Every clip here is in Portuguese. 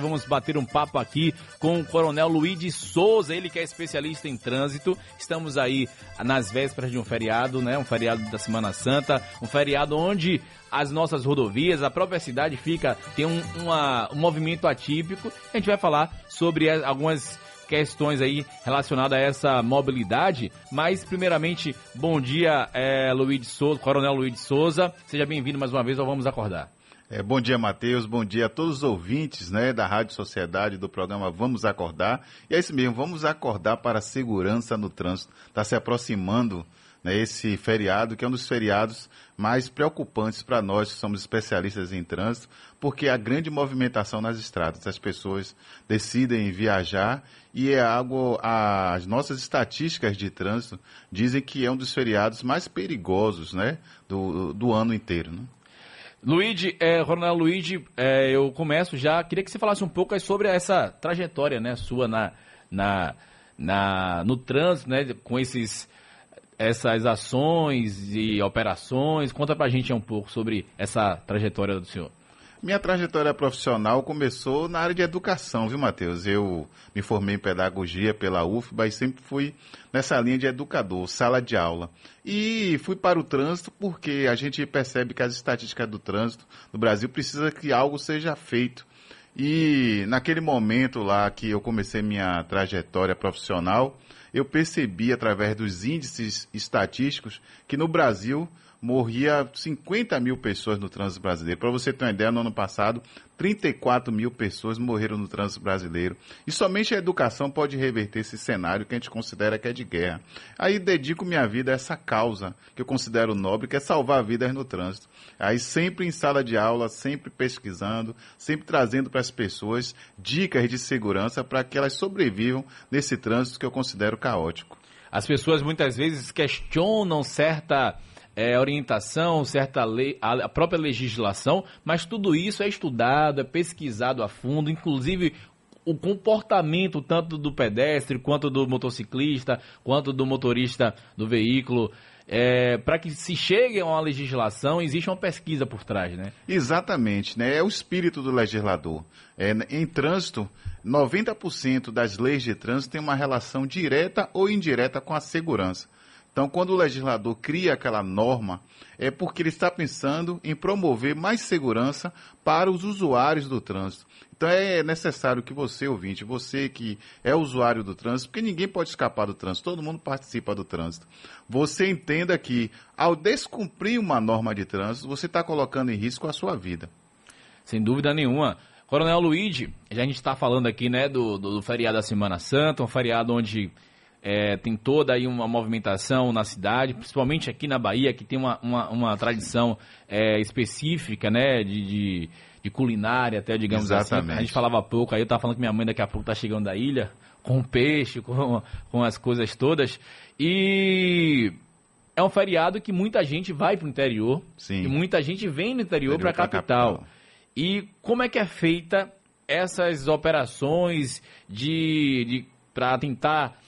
Vamos bater um papo aqui com o Coronel Luiz de Souza, ele que é especialista em trânsito. Estamos aí nas vésperas de um feriado, né? Um feriado da Semana Santa, um feriado onde as nossas rodovias, a própria cidade fica tem um, uma, um movimento atípico. A gente vai falar sobre algumas questões aí relacionadas a essa mobilidade. Mas, primeiramente, bom dia, é, Luiz de Souza, Coronel Luiz de Souza. Seja bem-vindo mais uma vez ao Vamos Acordar. É, bom dia, Matheus. Bom dia a todos os ouvintes né, da Rádio Sociedade, do programa Vamos Acordar. E é isso mesmo, vamos acordar para a segurança no trânsito. Está se aproximando né, esse feriado, que é um dos feriados mais preocupantes para nós que somos especialistas em trânsito, porque a grande movimentação nas estradas. As pessoas decidem viajar e é algo. As nossas estatísticas de trânsito dizem que é um dos feriados mais perigosos né, do, do ano inteiro. Né? Luigi, é, Coronel Luigi, é, eu começo já. Queria que você falasse um pouco sobre essa trajetória, né, sua na, na, na, no trânsito, né, com esses, essas ações e operações. Conta pra gente um pouco sobre essa trajetória do senhor. Minha trajetória profissional começou na área de educação, viu, Matheus? Eu me formei em pedagogia pela UFBA e sempre fui nessa linha de educador, sala de aula. E fui para o trânsito porque a gente percebe que as estatísticas do trânsito no Brasil precisa que algo seja feito. E naquele momento lá que eu comecei minha trajetória profissional, eu percebi através dos índices estatísticos que no Brasil morria 50 mil pessoas no trânsito brasileiro. Para você ter uma ideia, no ano passado, 34 mil pessoas morreram no trânsito brasileiro. E somente a educação pode reverter esse cenário que a gente considera que é de guerra. Aí dedico minha vida a essa causa que eu considero nobre, que é salvar vidas no trânsito. Aí sempre em sala de aula, sempre pesquisando, sempre trazendo para as pessoas dicas de segurança para que elas sobrevivam nesse trânsito que eu considero caótico. As pessoas muitas vezes questionam certa é, orientação, certa lei, a própria legislação, mas tudo isso é estudado, é pesquisado a fundo, inclusive o comportamento tanto do pedestre, quanto do motociclista, quanto do motorista do veículo. É, para que se chegue a uma legislação, existe uma pesquisa por trás, né? Exatamente, né? É o espírito do legislador. É, em trânsito, 90% das leis de trânsito têm uma relação direta ou indireta com a segurança. Então, quando o legislador cria aquela norma, é porque ele está pensando em promover mais segurança para os usuários do trânsito. Então, é necessário que você, ouvinte, você que é usuário do trânsito, porque ninguém pode escapar do trânsito, todo mundo participa do trânsito, você entenda que, ao descumprir uma norma de trânsito, você está colocando em risco a sua vida. Sem dúvida nenhuma. Coronel Luigi, já a gente está falando aqui né, do, do, do feriado da Semana Santa, um feriado onde é, tem toda aí uma movimentação na cidade, principalmente aqui na Bahia, que tem uma, uma, uma tradição é, específica, né, de, de, de, culinária até, digamos Exatamente. assim. A gente falava há pouco, aí eu estava falando que minha mãe daqui a pouco está chegando da ilha, com peixe, com, com as coisas todas. E é um feriado que muita gente vai para o interior, Sim. e muita gente vem no interior, interior para a capital. capital. E como é que é feita essas operações de, de para tentar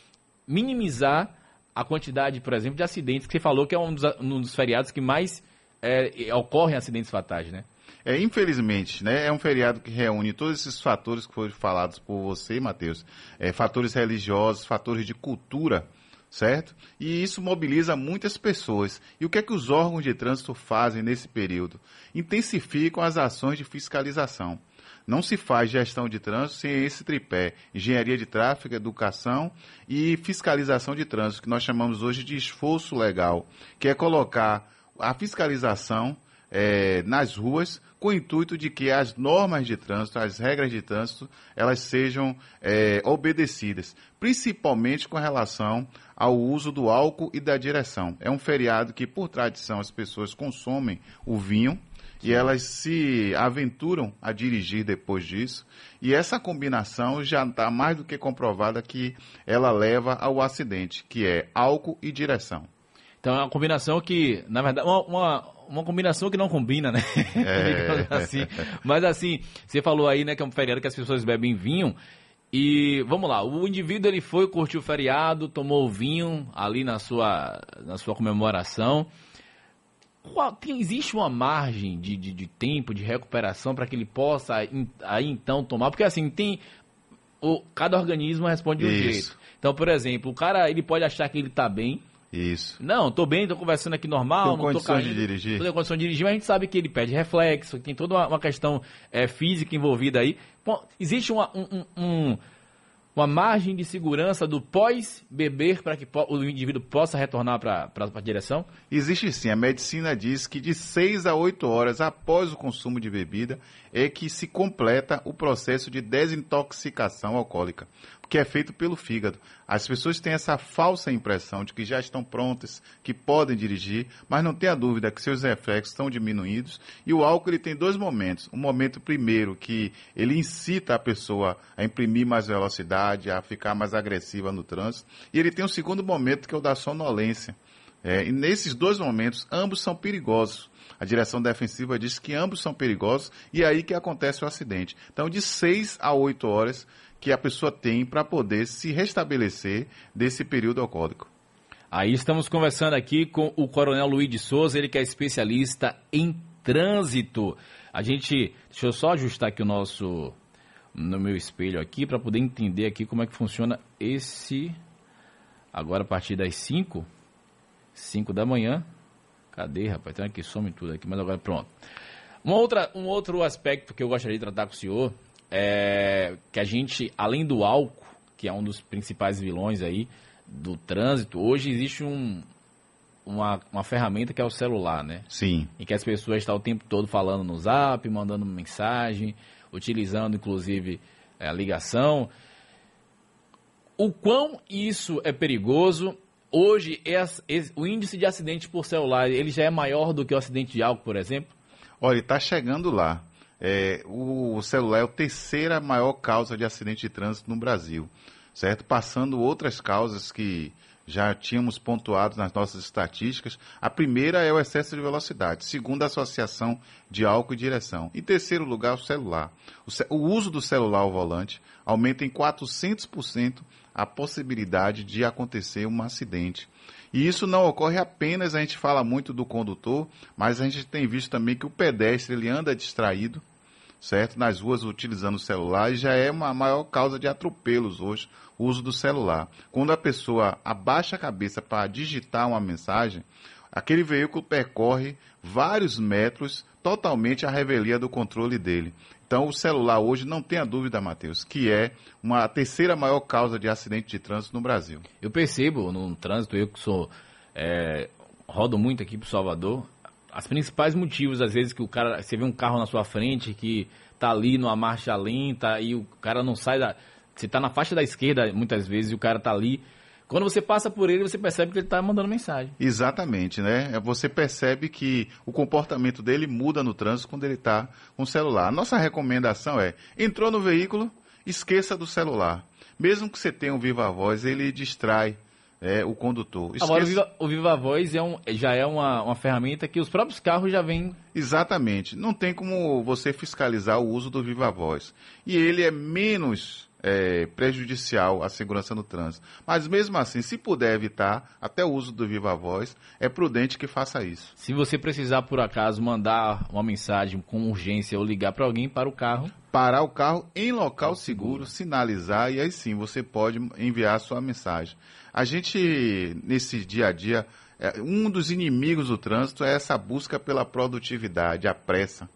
minimizar a quantidade, por exemplo, de acidentes, que você falou que é um dos, um dos feriados que mais é, ocorrem acidentes fatais, né? É, infelizmente, né, é um feriado que reúne todos esses fatores que foram falados por você, Matheus. É, fatores religiosos, fatores de cultura, certo? E isso mobiliza muitas pessoas. E o que é que os órgãos de trânsito fazem nesse período? Intensificam as ações de fiscalização. Não se faz gestão de trânsito sem esse tripé: engenharia de tráfego, educação e fiscalização de trânsito, que nós chamamos hoje de esforço legal, que é colocar a fiscalização é, nas ruas com o intuito de que as normas de trânsito, as regras de trânsito, elas sejam é, obedecidas, principalmente com relação ao uso do álcool e da direção. É um feriado que, por tradição, as pessoas consomem o vinho, e elas se aventuram a dirigir depois disso. E essa combinação já está mais do que comprovada que ela leva ao acidente, que é álcool e direção. Então é uma combinação que, na verdade, uma, uma, uma combinação que não combina, né? É. assim. Mas assim, você falou aí, né, que é um feriado que as pessoas bebem vinho. E vamos lá, o indivíduo ele foi, curtiu o feriado, tomou o vinho ali na sua, na sua comemoração. Qual, tem, existe uma margem de, de, de tempo, de recuperação para que ele possa aí então tomar? Porque assim, tem. O, cada organismo responde de um Isso. jeito. Então, por exemplo, o cara ele pode achar que ele está bem. Isso. Não, tô bem, tô conversando aqui normal, Tem não tô caindo. de dirigir? Tô em condição de dirigir, mas a gente sabe que ele perde reflexo, tem toda uma, uma questão é, física envolvida aí. Bom, existe uma, um- um- um- uma margem de segurança do pós-beber para que o indivíduo possa retornar para a direção? Existe sim. A medicina diz que de 6 a 8 horas após o consumo de bebida é que se completa o processo de desintoxicação alcoólica, que é feito pelo fígado. As pessoas têm essa falsa impressão de que já estão prontas, que podem dirigir, mas não tenha dúvida que seus reflexos estão diminuídos. E o álcool ele tem dois momentos. Um momento primeiro que ele incita a pessoa a imprimir mais velocidade, a ficar mais agressiva no trânsito. E ele tem um segundo momento que é o da sonolência. É, e nesses dois momentos, ambos são perigosos. A direção defensiva diz que ambos são perigosos e é aí que acontece o acidente. Então, de 6 a 8 horas que a pessoa tem para poder se restabelecer desse período alcoólico. Aí estamos conversando aqui com o Coronel Luiz de Souza, ele que é especialista em trânsito. A gente, deixa eu só ajustar aqui o nosso no meu espelho aqui para poder entender aqui como é que funciona esse agora a partir das 5 5 da manhã. Cadê, rapaz? Tem aqui some tudo aqui, mas agora pronto. Uma outra, um outro aspecto que eu gostaria de tratar com o senhor é que a gente, além do álcool, que é um dos principais vilões aí do trânsito, hoje existe um, uma, uma ferramenta que é o celular, né? Sim. Em que as pessoas estão o tempo todo falando no zap, mandando mensagem, utilizando inclusive é, a ligação. O quão isso é perigoso? Hoje, o índice de acidente por celular, ele já é maior do que o acidente de álcool, por exemplo? Olha, está chegando lá. É, o celular é a terceira maior causa de acidente de trânsito no Brasil, certo? Passando outras causas que já tínhamos pontuado nas nossas estatísticas. A primeira é o excesso de velocidade, segunda a associação de álcool e direção. Em terceiro lugar, o celular. O, uso do celular ao volante aumenta em 400% a possibilidade de acontecer um acidente. E isso não ocorre apenas, a gente fala muito do condutor, mas a gente tem visto também que o pedestre ele anda distraído, certo? Nas ruas utilizando o celular e já é uma maior causa de atropelos hoje o uso do celular. Quando a pessoa abaixa a cabeça para digitar uma mensagem, aquele veículo percorre vários metros totalmente à revelia do controle dele. Então, o celular hoje, não tenha dúvida, Matheus, que é uma terceira maior causa de acidente de trânsito no Brasil. Eu percebo no trânsito, eu que sou. é, rodo muito aqui pro Salvador, as principais motivos, às vezes, que o cara. Você vê um carro na sua frente que tá ali numa marcha lenta e o cara não sai da. Você tá na faixa da esquerda, muitas vezes, e o cara tá ali. Quando você passa por ele, você percebe que ele tá mandando mensagem. Exatamente, né? É, Você percebe que o comportamento dele muda no trânsito quando ele está com o celular. A nossa recomendação é: entrou no veículo, esqueça do celular. Mesmo que você tenha um viva voz, ele distrai é, o condutor. Agora, o Esqueça- Viva, o Viva Voz é um, já é uma, uma ferramenta que os próprios carros já vêm. Exatamente. Não tem como você fiscalizar o uso do viva voz. E ele é menos é, prejudicial à segurança no trânsito. Mas mesmo assim, se puder evitar até o uso do viva voz, é prudente que faça isso. Se você precisar, por acaso, mandar uma mensagem com urgência ou ligar para alguém para o carro, parar o carro em local seguro, sinalizar e aí sim você pode enviar a sua mensagem. A gente, nesse dia a dia, é, um dos inimigos do trânsito é essa busca pela produtividade, a pressa.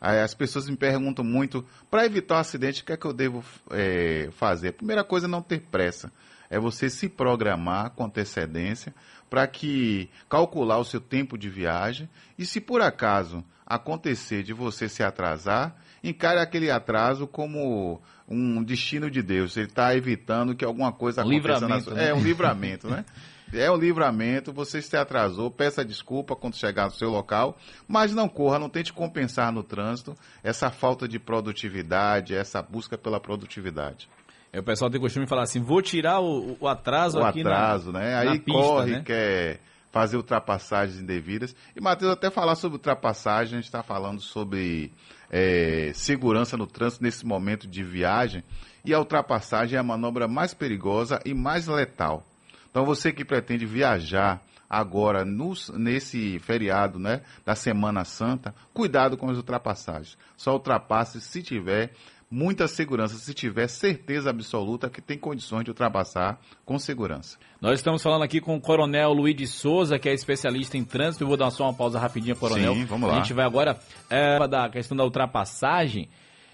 As pessoas me perguntam muito, para evitar um acidente, o que é que eu devo é, fazer? A primeira coisa é não ter pressa. É você se programar com antecedência para que calcular o seu tempo de viagem e se por acaso acontecer de você se atrasar, encare aquele atraso como um destino de Deus. Ele está evitando que alguma coisa aconteça na livramento, sua... né? É um livramento, né? É um livramento, você se atrasou, peça desculpa quando chegar no seu local, mas não corra, não tente compensar no trânsito essa falta de produtividade, essa busca pela produtividade. aí o pessoal tem costume de falar assim: vou tirar o, o atraso o aqui atraso, na, né? na Aí pista, corre, né? quer fazer ultrapassagens indevidas. E, Matheus, até falar sobre ultrapassagem, a gente está falando sobre é, segurança no trânsito nesse momento de viagem. E a ultrapassagem é a manobra mais perigosa e mais letal. Então, você que pretende viajar agora no, nesse feriado né, da Semana Santa, cuidado com as ultrapassagens. Só ultrapasse se tiver muita segurança, se tiver certeza absoluta que tem condições de ultrapassar com segurança. Nós estamos falando aqui com o Coronel Luiz de Souza, que é especialista em trânsito. Eu vou dar só uma pausa rapidinha, Coronel. Sim, vamos lá. A gente vai agora é, da questão da ultrapassagem.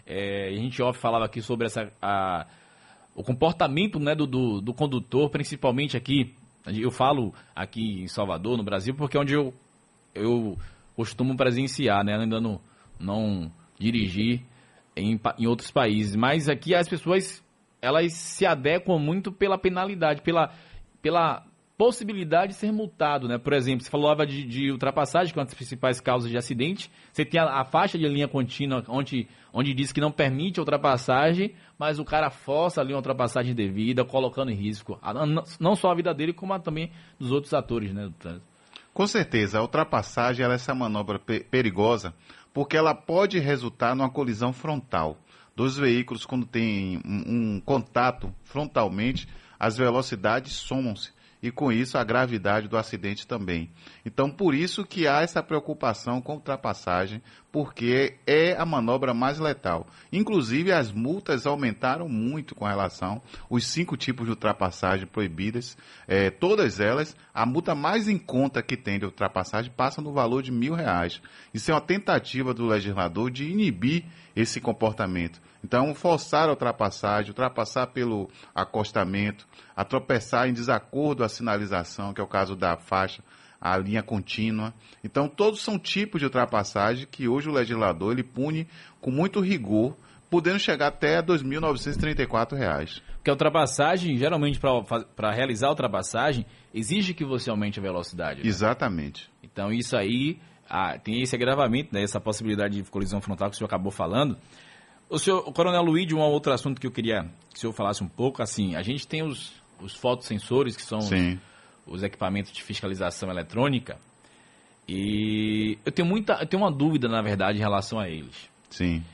É, a gente off falava aqui sobre essa, a, o comportamento né, do, do, do, condutor, principalmente aqui. Eu falo aqui em Salvador, no Brasil, porque é onde eu, eu costumo presenciar, né? Ainda não, não dirigir em, em outros países. Mas aqui as pessoas elas se adequam muito pela penalidade, pela, pela possibilidade de ser multado, né? Por exemplo, você falava de, de ultrapassagem, que é uma das principais causas de acidente. Você tem a, a, faixa de linha contínua, onde, onde diz que não permite ultrapassagem, mas o cara força ali uma ultrapassagem devida, colocando em risco a, não só a vida dele, como a, também dos outros atores, né? Com certeza, a ultrapassagem é essa manobra perigosa, porque ela pode resultar numa colisão frontal. Dos veículos, quando tem um, um contato frontalmente, as velocidades somam-se e com isso a gravidade do acidente também. Então, por isso que há essa preocupação com ultrapassagem, porque é a manobra mais letal. Inclusive, as multas aumentaram muito com relação aos cinco tipos de ultrapassagem proibidas. É, todas elas, a multa mais em conta que tem de ultrapassagem passa no valor de mil reais. Isso é uma tentativa do legislador de inibir esse comportamento. Então, forçar a ultrapassagem, ultrapassar pelo acostamento, a tropeçar em desacordo à sinalização, que é o caso da faixa, a linha contínua. Então, todos são tipos de ultrapassagem que hoje o legislador ele pune com muito rigor, podendo chegar até R$ 2.934. Porque a ultrapassagem, geralmente, para realizar a ultrapassagem, exige que você aumente a velocidade. Né? Exatamente. Então, isso aí ah, tem esse agravamento, né, essa possibilidade de colisão frontal que o senhor acabou falando. O, senhor, o Coronel Luiz, um outro assunto que eu queria que o senhor falasse um pouco, assim, a gente tem os, os fotossensores, que são os, os, equipamentos de fiscalização eletrônica, e eu tenho muita, eu tenho uma dúvida, na verdade, em relação a eles. Sim.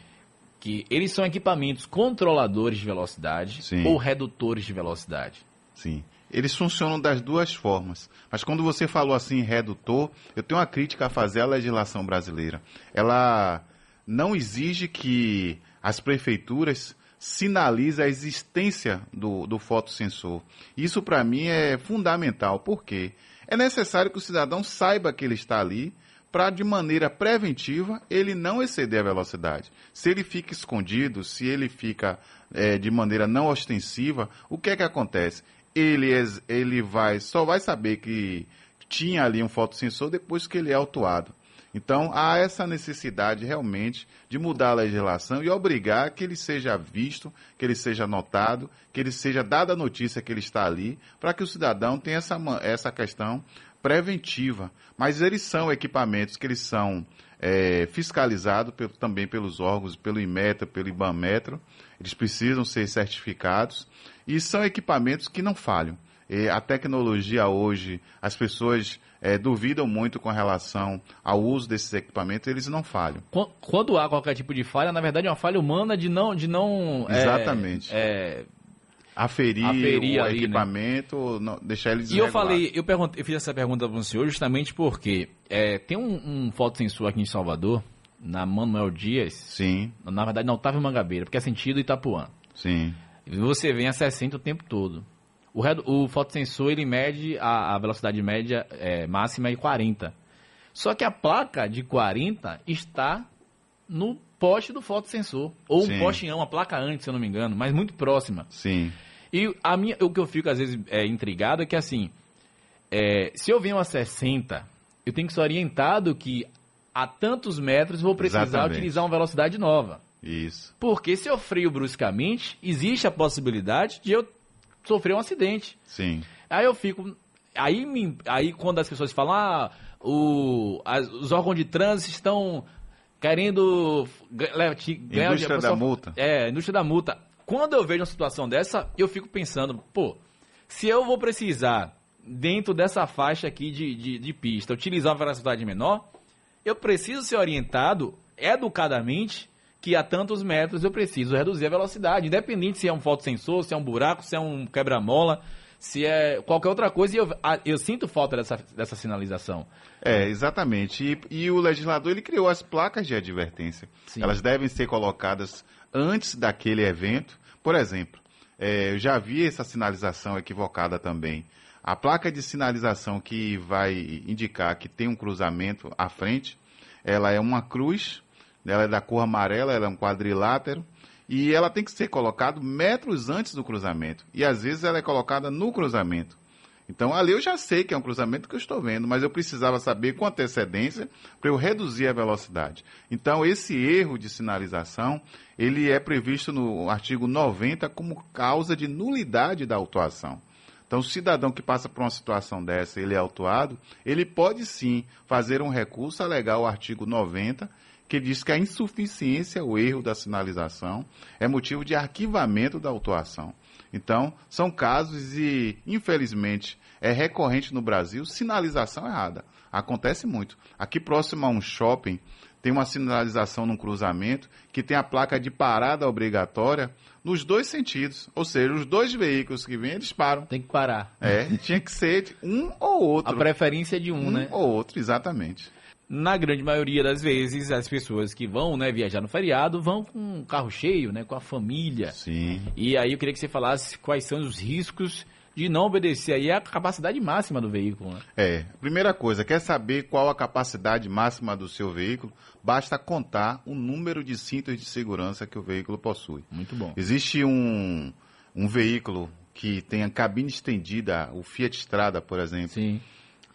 Que eles são equipamentos controladores de velocidade Sim. ou redutores de velocidade. Sim. Eles funcionam das duas formas. Mas quando você falou assim, redutor, eu tenho uma crítica a fazer à legislação brasileira. Ela não exige que as prefeituras sinalizem a existência do, do fotossensor. Isso, para mim, é fundamental. Por quê? É necessário que o cidadão saiba que ele está ali para, de maneira preventiva, ele não exceder a velocidade. Se ele fica escondido, se ele fica é, de maneira não ostensiva, o que é que acontece? Ele, ele vai, só vai saber que tinha ali um fotossensor depois que ele é autuado. Então, há essa necessidade realmente de mudar a legislação e obrigar que ele seja visto, que ele seja notado, que ele seja dada a notícia que ele está ali, para que o cidadão tenha essa, essa questão preventiva. Mas eles são equipamentos que eles são é, fiscalizados também pelos órgãos, pelo Inmetro, pelo IBAMetro. Eles precisam ser certificados e são equipamentos que não falham. E a tecnologia hoje, as pessoas é, duvidam muito com relação ao uso desses equipamentos, eles não falham. Quando há qualquer tipo de falha, na verdade é uma falha humana de não. De não é, Exatamente. É, aferir, aferir o ali, né? equipamento, né? não, deixar ele E eu falei, eu, perguntei, eu fiz essa pergunta para o senhor justamente porque é, tem um, um fotossensor aqui em Salvador, na Manuel Dias. Sim. Na verdade, na Otávio Mangabeira, porque é sentido Itapuã. Sim. Você vem a 60 o tempo todo. O, red, o fotossensor ele mede a, a velocidade média é, máxima em 40. Só que a placa de 40 está no poste do fotossensor. Ou Sim. um poste não, uma placa antes, se eu não me engano, mas muito próxima. Sim. E a minha, o que eu fico às vezes é, intrigado é que assim, é, se eu venho a 60, eu tenho que ser orientado que a tantos metros vou precisar Exatamente. utilizar uma velocidade nova. Isso. Porque se eu freio bruscamente, existe a possibilidade de eu sofreu um acidente. Sim. Aí eu fico. Aí, aí quando as pessoas falam, ah, o, as, os órgãos de trânsito estão querendo ganhar indústria da multa. É, indústria da multa. Quando eu vejo uma situação dessa, eu fico pensando, pô, se eu vou precisar, dentro dessa faixa aqui de, de, de pista, utilizar uma velocidade menor, eu preciso ser orientado educadamente que a tantos metros eu preciso reduzir a velocidade, independente se é um fotossensor, se é um buraco, se é um quebra-mola, se é qualquer outra coisa, e eu, eu sinto falta dessa, dessa sinalização. É, exatamente. E, e o legislador ele criou as placas de advertência. Sim. Elas devem ser colocadas antes daquele evento. Por exemplo, é, eu já vi essa sinalização equivocada também. A placa de sinalização que vai indicar que tem um cruzamento à frente, ela é uma cruz, ela é da cor amarela, ela é um quadrilátero e ela tem que ser colocada metros antes do cruzamento. E às vezes ela é colocada no cruzamento. Então ali eu já sei que é um cruzamento que eu estou vendo, mas eu precisava saber com antecedência para eu reduzir a velocidade. Então esse erro de sinalização, ele é previsto no artigo 90 como causa de nulidade da autuação. Então, o cidadão que passa por uma situação dessa, ele é autuado, ele pode sim fazer um recurso, alegar o artigo 90 que diz que a insuficiência, o erro da sinalização, é motivo de arquivamento da autuação. Então, são casos e, infelizmente, é recorrente no Brasil sinalização errada. Acontece muito. Aqui próximo a um shopping, tem uma sinalização num cruzamento que tem a placa de parada obrigatória nos dois sentidos. Ou seja, os dois veículos que vêm, eles param. Tem que parar. É, tinha que ser um ou outro. A preferência é de um, um né? ou outro, exatamente na grande maioria das vezes, as pessoas que vão né, viajar no feriado vão com um carro cheio, né, com a família. Sim. E aí eu queria que você falasse quais são os riscos de não obedecer aí a capacidade máxima do veículo. Né? É, primeira coisa, quer saber qual a capacidade máxima do seu veículo? Basta contar o número de cintos de segurança que o veículo possui. Muito bom. Existe um, um veículo que tem a cabine estendida, o Fiat Strada, por exemplo. Sim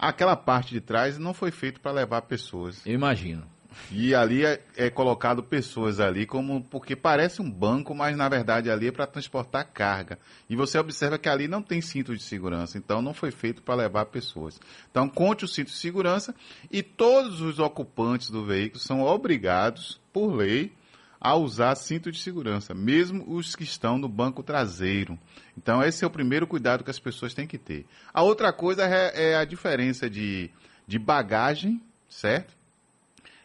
aquela parte de trás não foi feito para levar pessoas. Eu imagino. E ali é, é, colocado pessoas ali como porque parece um banco, mas na verdade ali é para transportar carga. E você observa que ali não tem cinto de segurança, então não foi feito para levar pessoas. Então conte o cinto de segurança e todos os ocupantes do veículo são obrigados por lei a usar cinto de segurança, mesmo os que estão no banco traseiro. Então, esse é o primeiro cuidado que as pessoas têm que ter. A outra coisa é, é a diferença de, de bagagem, certo?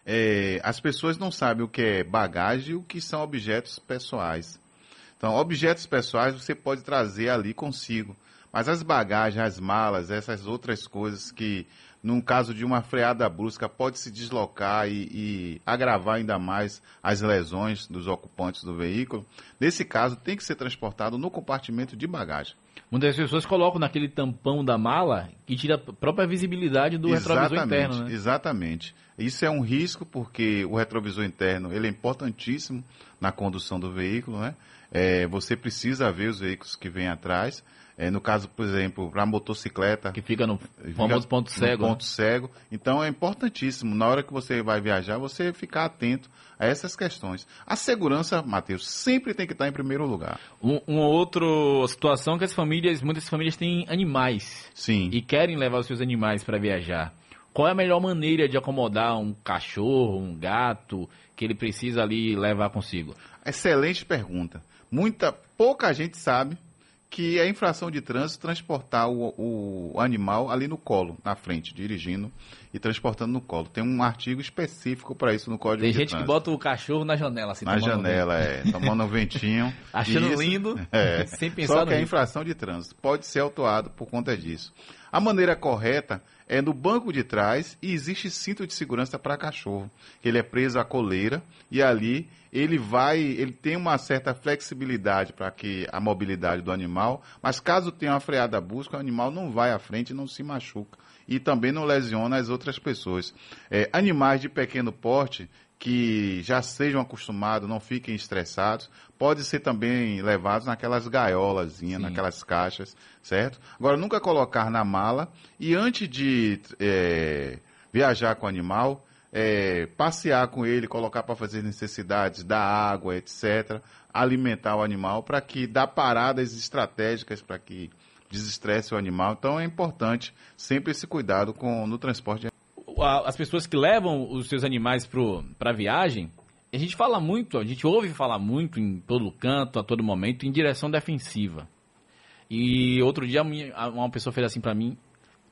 É, as pessoas não sabem o que é bagagem e o que são objetos pessoais. Então, objetos pessoais você pode trazer ali consigo. Mas as bagagens, as malas, essas outras coisas que num caso de uma freada brusca, pode se deslocar e, e, agravar ainda mais as lesões dos ocupantes do veículo. Nesse caso, tem que ser transportado no compartimento de bagagem. Muitas pessoas colocam naquele tampão da mala que tira a própria visibilidade do exatamente, retrovisor interno. Né? Exatamente. Isso é um risco porque o retrovisor interno ele é importantíssimo na condução do veículo. Né? É, você precisa ver os veículos que vêm atrás. É, no caso, por exemplo, para motocicleta. Que fica no famoso ponto cego. Ponto né? cego. Então é importantíssimo, na hora que você vai viajar, você ficar atento a essas questões. A segurança, Matheus, sempre tem que estar em primeiro lugar. Um, uma outra situação que as famílias, muitas famílias têm animais. Sim. E querem levar os seus animais para viajar. Qual é a melhor maneira de acomodar um cachorro, um gato, que ele precisa ali levar consigo? Excelente pergunta. Muita, pouca gente sabe que é infração de trânsito transportar o, o, animal ali no colo, na frente, dirigindo e transportando no colo. Tem um artigo específico para isso no Código Tem de gente que bota o cachorro na janela, assim, Na janela, é, tomando um ventinho. Achando isso, lindo, é, sem pensar Só que é infração de trânsito. Pode ser autuado por conta disso. A maneira correta é no banco de trás e existe cinto de segurança para cachorro. Ele é preso à coleira e ali ele vai, ele tem uma certa flexibilidade para que a mobilidade do animal, mas caso tenha uma freada busca, o animal não vai à frente e não se machuca. E também não lesiona as outras pessoas. É, animais de pequeno porte que já sejam acostumados, não fiquem estressados, pode ser também levados naquelas gaiolas, naquelas caixas, certo? Agora, nunca colocar na mala e antes de é, viajar com o animal, é, passear com ele, colocar para fazer necessidades, dar água, etc., alimentar o animal para que dá paradas estratégicas para que desestresse o animal. Então é importante sempre esse cuidado com no transporte as pessoas que levam os seus animais para a viagem, a gente fala muito, a gente ouve falar muito em todo canto, a todo momento, em direção defensiva. E outro dia uma pessoa fez assim para mim,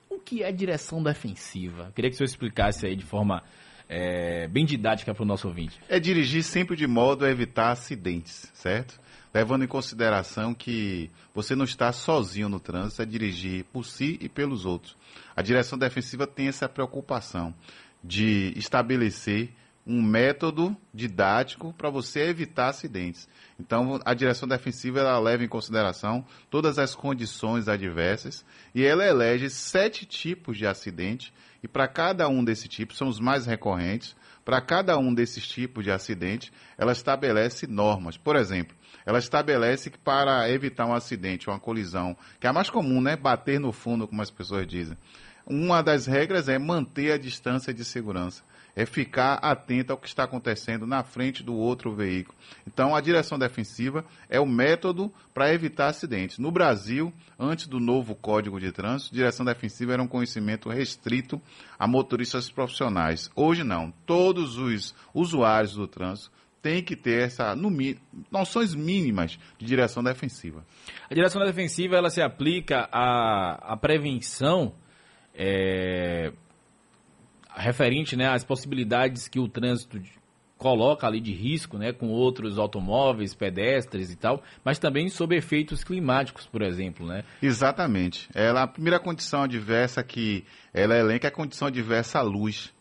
o que é direção defensiva? Queria que o senhor explicasse aí de forma é, bem didática para o nosso ouvinte. É dirigir sempre de modo a evitar acidentes, certo? Levando em consideração que você não está sozinho no trânsito, é dirigir por si e pelos outros. A direção defensiva tem essa preocupação de estabelecer um método didático para você evitar acidentes. Então, a direção defensiva ela leva em consideração todas as condições adversas e ela elege sete tipos de acidente e para cada um desses tipos, são os mais recorrentes, para cada um desses tipos de acidente, ela estabelece normas. Por exemplo, ela estabelece que para evitar um acidente, uma colisão, que é a mais comum, né? Bater no fundo, como as pessoas dizem. Uma das regras é manter a distância de segurança é ficar atento ao que está acontecendo na frente do outro veículo. Então, a direção defensiva é o método para evitar acidentes. No Brasil, antes do novo Código de Trânsito, direção defensiva era um conhecimento restrito a motoristas profissionais. Hoje não. Todos os usuários do trânsito têm que ter essa no, noções mínimas de direção defensiva. A direção defensiva ela se aplica à, à prevenção é, referente né, às possibilidades que o trânsito coloca ali de risco, né, com outros automóveis, pedestres e tal, mas também sob efeitos climáticos, por exemplo, né? Exatamente. Ela, a primeira condição adversa que ela elenca é a condição adversa à luz.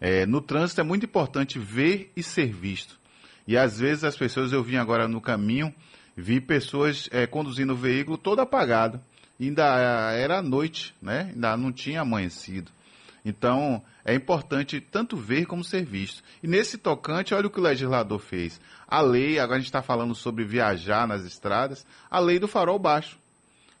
É, no trânsito é muito importante ver e ser visto. E às vezes as pessoas, eu vim agora no caminho, vi pessoas é, conduzindo o veículo todo apagado. Ainda era noite, né? Ainda não tinha amanhecido. Então, é importante tanto ver como ser visto. E nesse tocante, olha o que o legislador fez. A lei, agora a gente está falando sobre viajar nas estradas, a lei do farol baixo.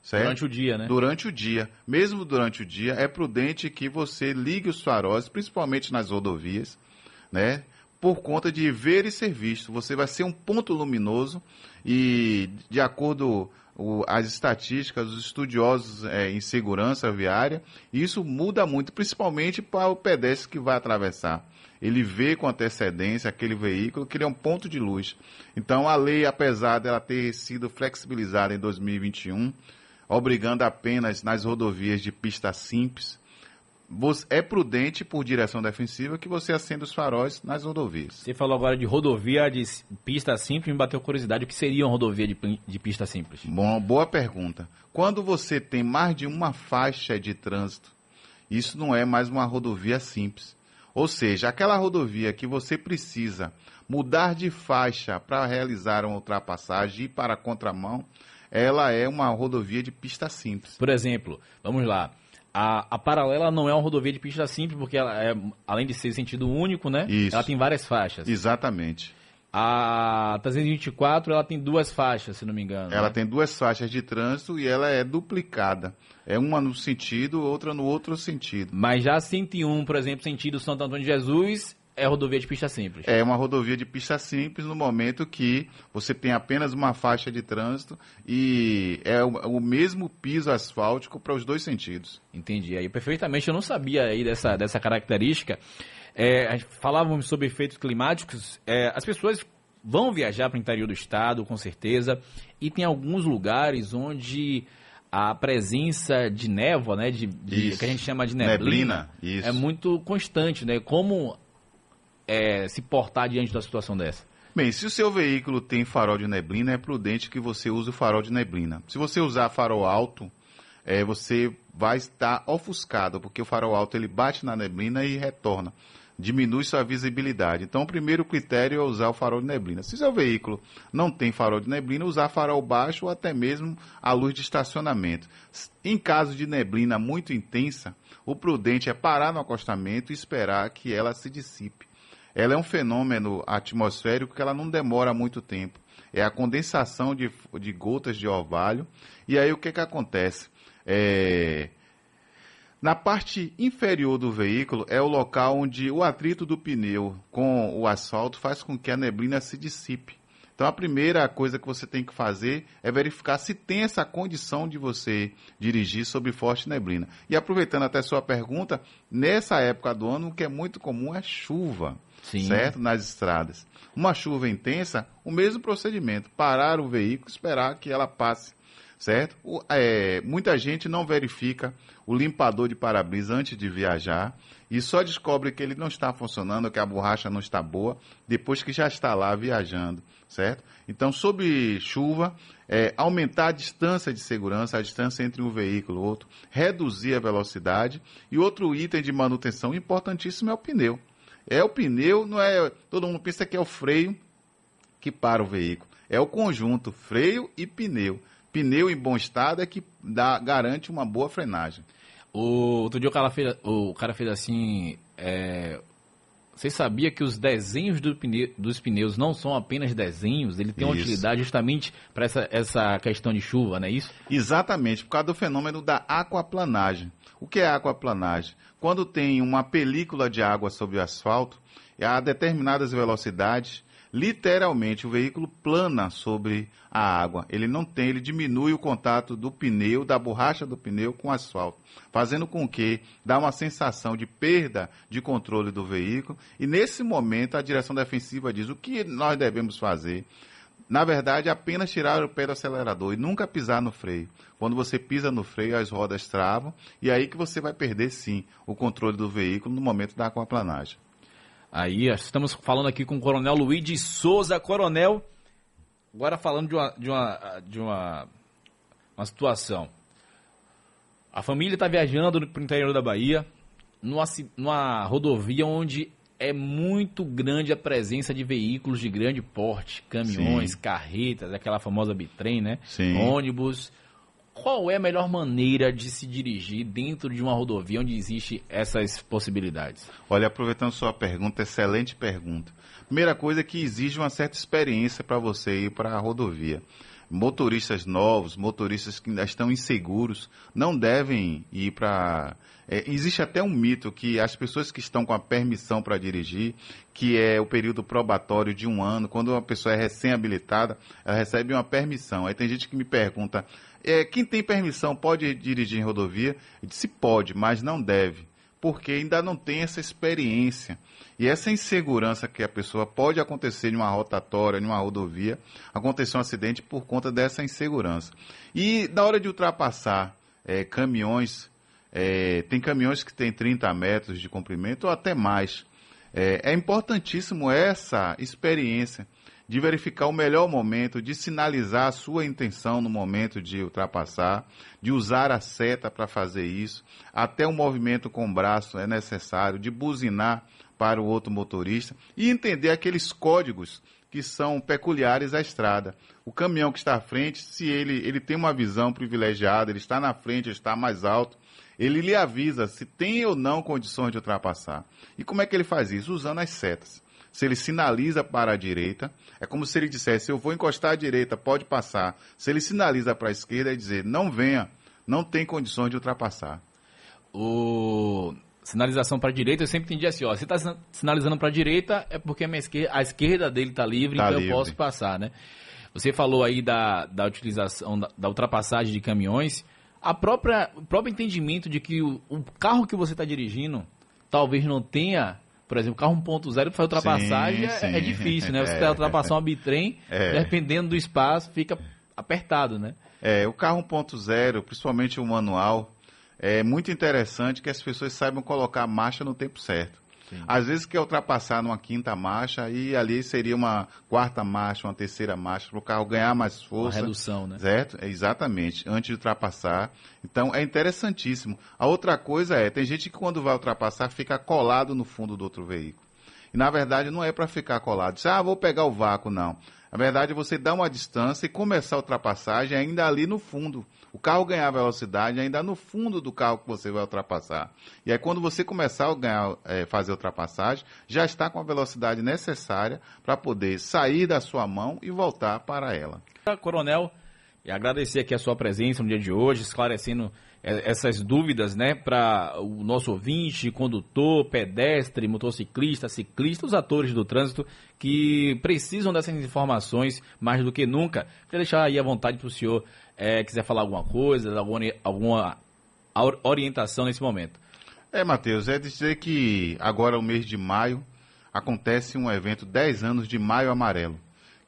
Certo? Durante o dia, né? Durante o dia. Mesmo durante o dia, é prudente que você ligue os faróis, principalmente nas rodovias, né? Por conta de ver e ser visto. Você vai ser um ponto luminoso e, de acordo o, as estatísticas, os estudiosos é, em segurança viária, isso muda muito, principalmente para o pedestre que vai atravessar. Ele vê com antecedência aquele veículo que ele é um ponto de luz. Então, a lei, apesar dela ter sido flexibilizada em 2021, obrigando apenas nas rodovias de pista simples, é prudente por direção defensiva que você acenda os faróis nas rodovias. Você falou agora de rodovia de pista simples, me bateu curiosidade, o que seria uma rodovia de, de pista simples? Bom, boa pergunta. Quando você tem mais de uma faixa de trânsito, isso não é mais uma rodovia simples. Ou seja, aquela rodovia que você precisa mudar de faixa para realizar uma ultrapassagem e ir para a contramão, ela é uma rodovia de pista simples. Por exemplo, vamos lá, a, a paralela não é uma rodovia de pista simples, porque ela é, além de ser sentido único, né? Isso. Ela tem várias faixas. Exatamente. A 324 ela tem duas faixas, se não me engano. Ela né? tem duas faixas de trânsito e ela é duplicada. É uma no sentido, outra no outro sentido. Mas já a 101, por exemplo, sentido Santo Antônio de Jesus, é rodovia de pista simples. É uma rodovia de pista simples no momento que você tem apenas uma faixa de trânsito e é o, o mesmo piso asfáltico para os dois sentidos. Entendi. Aí perfeitamente eu não sabia aí dessa, dessa característica. É, falávamos sobre efeitos climáticos. É, as pessoas vão viajar para o interior do estado, com certeza, e tem alguns lugares onde a presença de névoa, né, de, de que a gente chama de neblina, neblina é muito constante, né? Como é, se portar diante da situação dessa? Bem, se o seu veículo tem farol de neblina, é prudente que você use o farol de neblina. Se você usar farol alto, é, você vai estar ofuscado, porque o farol alto ele bate na neblina e retorna. Diminui sua visibilidade. Então, o primeiro critério é usar o farol de neblina. Se seu veículo não tem farol de neblina, usar farol baixo ou até mesmo a luz de estacionamento. Em caso de neblina muito intensa, o prudente é parar no acostamento e esperar que ela se dissipe. Ela é um fenômeno atmosférico que ela não demora muito tempo. É a condensação de, de gotas de orvalho. E aí o que, que acontece? É... Na parte inferior do veículo é o local onde o atrito do pneu com o asfalto faz com que a neblina se dissipe. Então a primeira coisa que você tem que fazer é verificar se tem essa condição de você dirigir sob forte neblina. E aproveitando até sua pergunta, nessa época do ano o que é muito comum é chuva. Sim. certo? Nas estradas. Uma chuva intensa, o mesmo procedimento, parar o veículo, esperar que ela passe. Certo? O, é, muita gente não verifica o limpador de para-brisa antes de viajar e só descobre que ele não está funcionando, que a borracha não está boa, depois que já está lá viajando, certo? Então, sob chuva, é, aumentar a distância de segurança, a distância entre um veículo e outro, reduzir a velocidade e outro item de manutenção importantíssimo é o pneu. É o pneu, não é. Todo mundo pensa que é o freio que para o veículo. É o conjunto freio e pneu pneu em bom estado é que dá, garante uma boa frenagem. O, outro dia o cara fez, o cara fez assim. É, você sabia que os desenhos do pneu, dos pneus não são apenas desenhos? Ele tem uma isso. utilidade justamente para essa, essa questão de chuva, não é isso? Exatamente, por causa do fenômeno da aquaplanagem. O que é aquaplanagem? Quando tem uma película de água sobre o asfalto, a determinadas velocidades, literalmente o veículo plana sobre a água. Ele não tem, ele diminui o contato do pneu, da borracha do pneu com o asfalto, fazendo com que dá uma sensação de perda de controle do veículo. E nesse momento a direção defensiva diz o que nós devemos fazer. Na verdade, apenas tirar o pé do acelerador e nunca pisar no freio. Quando você pisa no freio, as rodas travam e é aí que você vai perder sim o controle do veículo no momento da aquaplanagem. Aí, estamos falando aqui com o Coronel Luiz de Souza. Coronel, agora falando de uma, de uma, de uma, uma situação. A família está viajando para o interior da Bahia, numa, numa rodovia onde é muito grande a presença de veículos de grande porte, caminhões, Sim. carretas, aquela famosa bitrem, né? Sim. Ônibus qual é a melhor maneira de se dirigir dentro de uma rodovia onde existe essas possibilidades? Olha, aproveitando sua pergunta, excelente pergunta. Primeira coisa é que exige uma certa experiência para você ir para a rodovia. Motoristas novos, motoristas que ainda estão inseguros, não devem ir para. É, existe até um mito que as pessoas que estão com a permissão para dirigir, que é o período probatório de um ano, quando uma pessoa é recém-habilitada, ela recebe uma permissão. Aí tem gente que me pergunta, é, quem tem permissão pode dirigir em rodovia? Disse pode, mas não deve, porque ainda não tem essa experiência. E essa insegurança que a pessoa pode acontecer em uma rotatória, em uma rodovia, acontecer um acidente por conta dessa insegurança. E na hora de ultrapassar é, caminhões, é, tem caminhões que têm 30 metros de comprimento ou até mais. É, é importantíssimo essa experiência de verificar o melhor momento, de sinalizar a sua intenção no momento de ultrapassar, de usar a seta para fazer isso, até o movimento com o braço é necessário, de buzinar para o outro motorista e entender aqueles códigos que são peculiares à estrada. O caminhão que está à frente, se ele, ele tem uma visão privilegiada, ele está na frente, ele está mais alto, ele lhe avisa se tem ou não condições de ultrapassar. E como é que ele faz isso? Usando as setas se ele sinaliza para a direita, é como se ele dissesse: eu vou encostar à direita, pode passar. Se ele sinaliza para a esquerda, é dizer: não venha, não tem condições de ultrapassar. O sinalização para a direita, eu sempre entendi assim, ó, se está sinalizando para a direita é porque a, minha esquerda, a esquerda dele está livre, tá então livre. eu posso passar, né? Você falou aí da, da utilização, da, da ultrapassagem de caminhões, a própria, o próprio entendimento de que o, o carro que você está dirigindo talvez não tenha por exemplo, carro 1.0 para fazer ultrapassagem sim, é, é, difícil, né? Você é, ultrapassar uma bitrem, é. dependendo do espaço, fica apertado, né? É, o carro 1.0, principalmente o manual, é muito interessante que as pessoas saibam colocar a marcha no tempo certo. Sim. Às vezes quer ultrapassar numa quinta marcha e ali seria uma quarta marcha, uma terceira marcha, para o carro ganhar mais força. Uma redução, né? Certo? É, exatamente, antes de ultrapassar. Então é interessantíssimo. A outra coisa é, tem gente que quando vai ultrapassar fica colado no fundo do outro veículo. E na verdade não é para ficar colado. Diz, ah, vou pegar o vácuo, não. Na verdade, você dá uma distância e começar a ultrapassagem ainda ali no fundo. O carro ganhar velocidade ainda no fundo do carro que você vai ultrapassar. E aí, quando você começar a ganhar, é, fazer a ultrapassagem, já está com a velocidade necessária para poder sair da sua mão e voltar para ela. Coronel, e agradecer aqui a sua presença no dia de hoje, esclarecendo essas dúvidas, né, para o nosso ouvinte, condutor, pedestre, motociclista, ciclista, os atores do trânsito que precisam dessas informações mais do que nunca. Queria deixar aí à vontade para o senhor, é, quiser falar alguma coisa, alguma, alguma orientação nesse momento. É, Matheus, é dizer que agora, o mês de maio, acontece um evento 10 anos de Maio Amarelo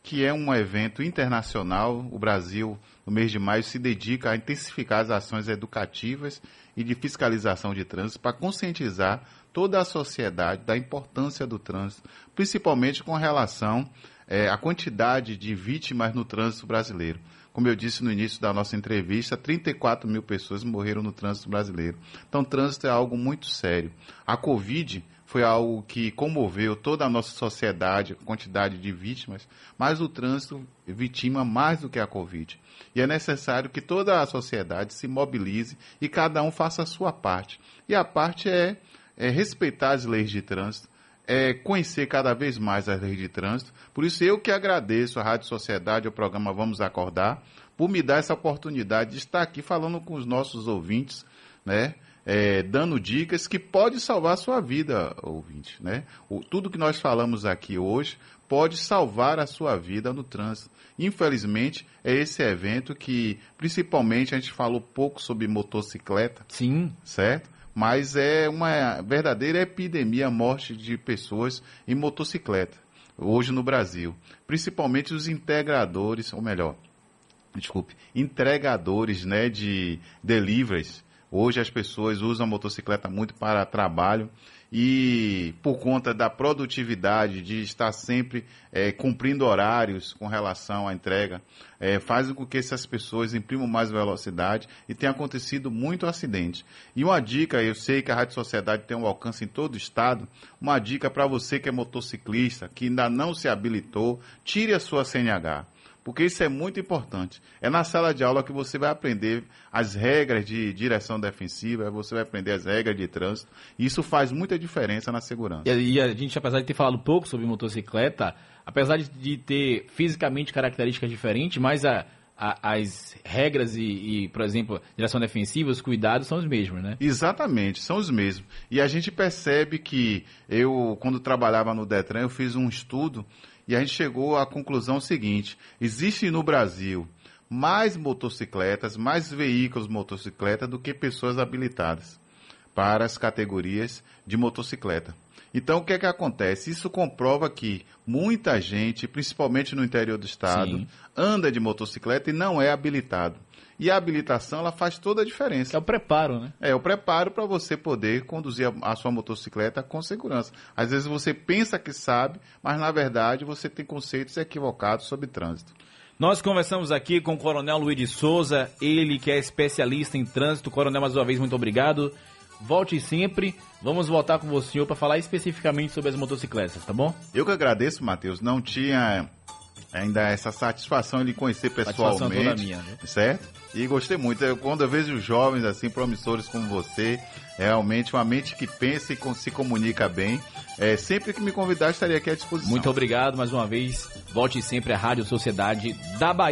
que é um evento internacional. O Brasil, no mês de maio, se dedica a intensificar as ações educativas e de fiscalização de trânsito para conscientizar toda a sociedade da importância do trânsito, principalmente com relação é, à quantidade de vítimas no trânsito brasileiro. Como eu disse no início da nossa entrevista, 34 mil pessoas morreram no trânsito brasileiro. Então, trânsito é algo muito sério. A Covid foi algo que comoveu toda a nossa sociedade, a quantidade de vítimas, mas o trânsito vitima mais do que a Covid. E é necessário que toda a sociedade se mobilize e cada um faça a sua parte. E a parte é, é respeitar as leis de trânsito, é conhecer cada vez mais as leis de trânsito. Por isso, eu que agradeço à Rádio Sociedade, ao programa Vamos Acordar, por me dar essa oportunidade de estar aqui falando com os nossos ouvintes, né? é, dando dicas que pode salvar a sua vida, ouvinte. Né? O, tudo que nós falamos aqui hoje pode salvar a sua vida no trânsito. Infelizmente, é esse evento que, principalmente, a gente falou pouco sobre motocicleta. Sim. Certo? Mas é uma verdadeira epidemia a morte de pessoas em motocicleta, hoje no Brasil. Principalmente os integradores, ou melhor, desculpe, entregadores né, de deliveries Hoje as pessoas usam a motocicleta muito para trabalho e por conta da produtividade, de estar sempre é, cumprindo horários com relação à entrega, é, fazem com que essas pessoas imprimam mais velocidade e tem acontecido muito acidente. E uma dica, eu sei que a Rádio Sociedade tem um alcance em todo o estado, uma dica para você que é motociclista, que ainda não se habilitou, tire a sua CNH porque isso é muito importante. É na sala de aula que você vai aprender as regras de direção defensiva, você vai aprender as regras de trânsito, e isso faz muita diferença na segurança. E a gente, apesar de ter falado pouco sobre motocicleta, apesar de ter fisicamente características diferentes, mas a, a, as regras e, e, por exemplo, direção defensiva, os cuidados são os mesmos, né? Exatamente, são os mesmos. E a gente percebe que eu, quando trabalhava no Detran, eu fiz um estudo e a gente chegou à conclusão seguinte: existe no Brasil mais motocicletas, mais veículos motocicleta do que pessoas habilitadas para as categorias de motocicleta. Então, o que é que acontece? Isso comprova que muita gente, principalmente no interior do estado, Sim. anda de motocicleta e não é habilitado. E a habilitação ela faz toda a diferença. É o preparo, né? É o preparo para você poder conduzir a, a, sua motocicleta com segurança. Às vezes você pensa que sabe, mas na verdade você tem conceitos equivocados sobre trânsito. Nós conversamos aqui com o Coronel Luiz de Souza, ele que é especialista em trânsito. Coronel, mais uma vez, muito obrigado. Volte sempre. Vamos voltar com o senhor para falar especificamente sobre as motocicletas, tá bom? Eu que agradeço, Matheus. Não tinha ainda essa satisfação de conhecer pessoalmente, minha, né? certo? E gostei muito. Eu, quando eu vejo jovens assim promissores como você, é realmente uma mente que pensa e se comunica bem. É, sempre que me convidar, estaria aqui à disposição. Muito obrigado mais uma vez. Volte sempre à Rádio Sociedade da Bahia.